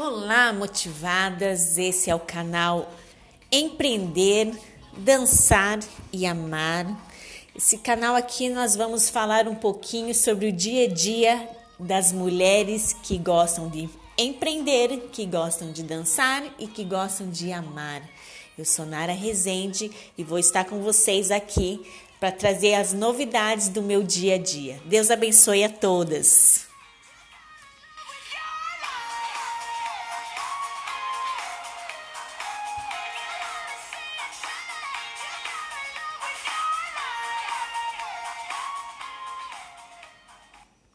Olá, motivadas! Esse é o canal Empreender, Dançar e Amar. Esse canal aqui nós vamos falar um pouquinho sobre o dia a dia das mulheres que gostam de empreender, que gostam de dançar e que gostam de amar. Eu sou Nara Rezende e vou estar com vocês aqui para trazer as novidades do meu dia a dia. Deus abençoe a todas!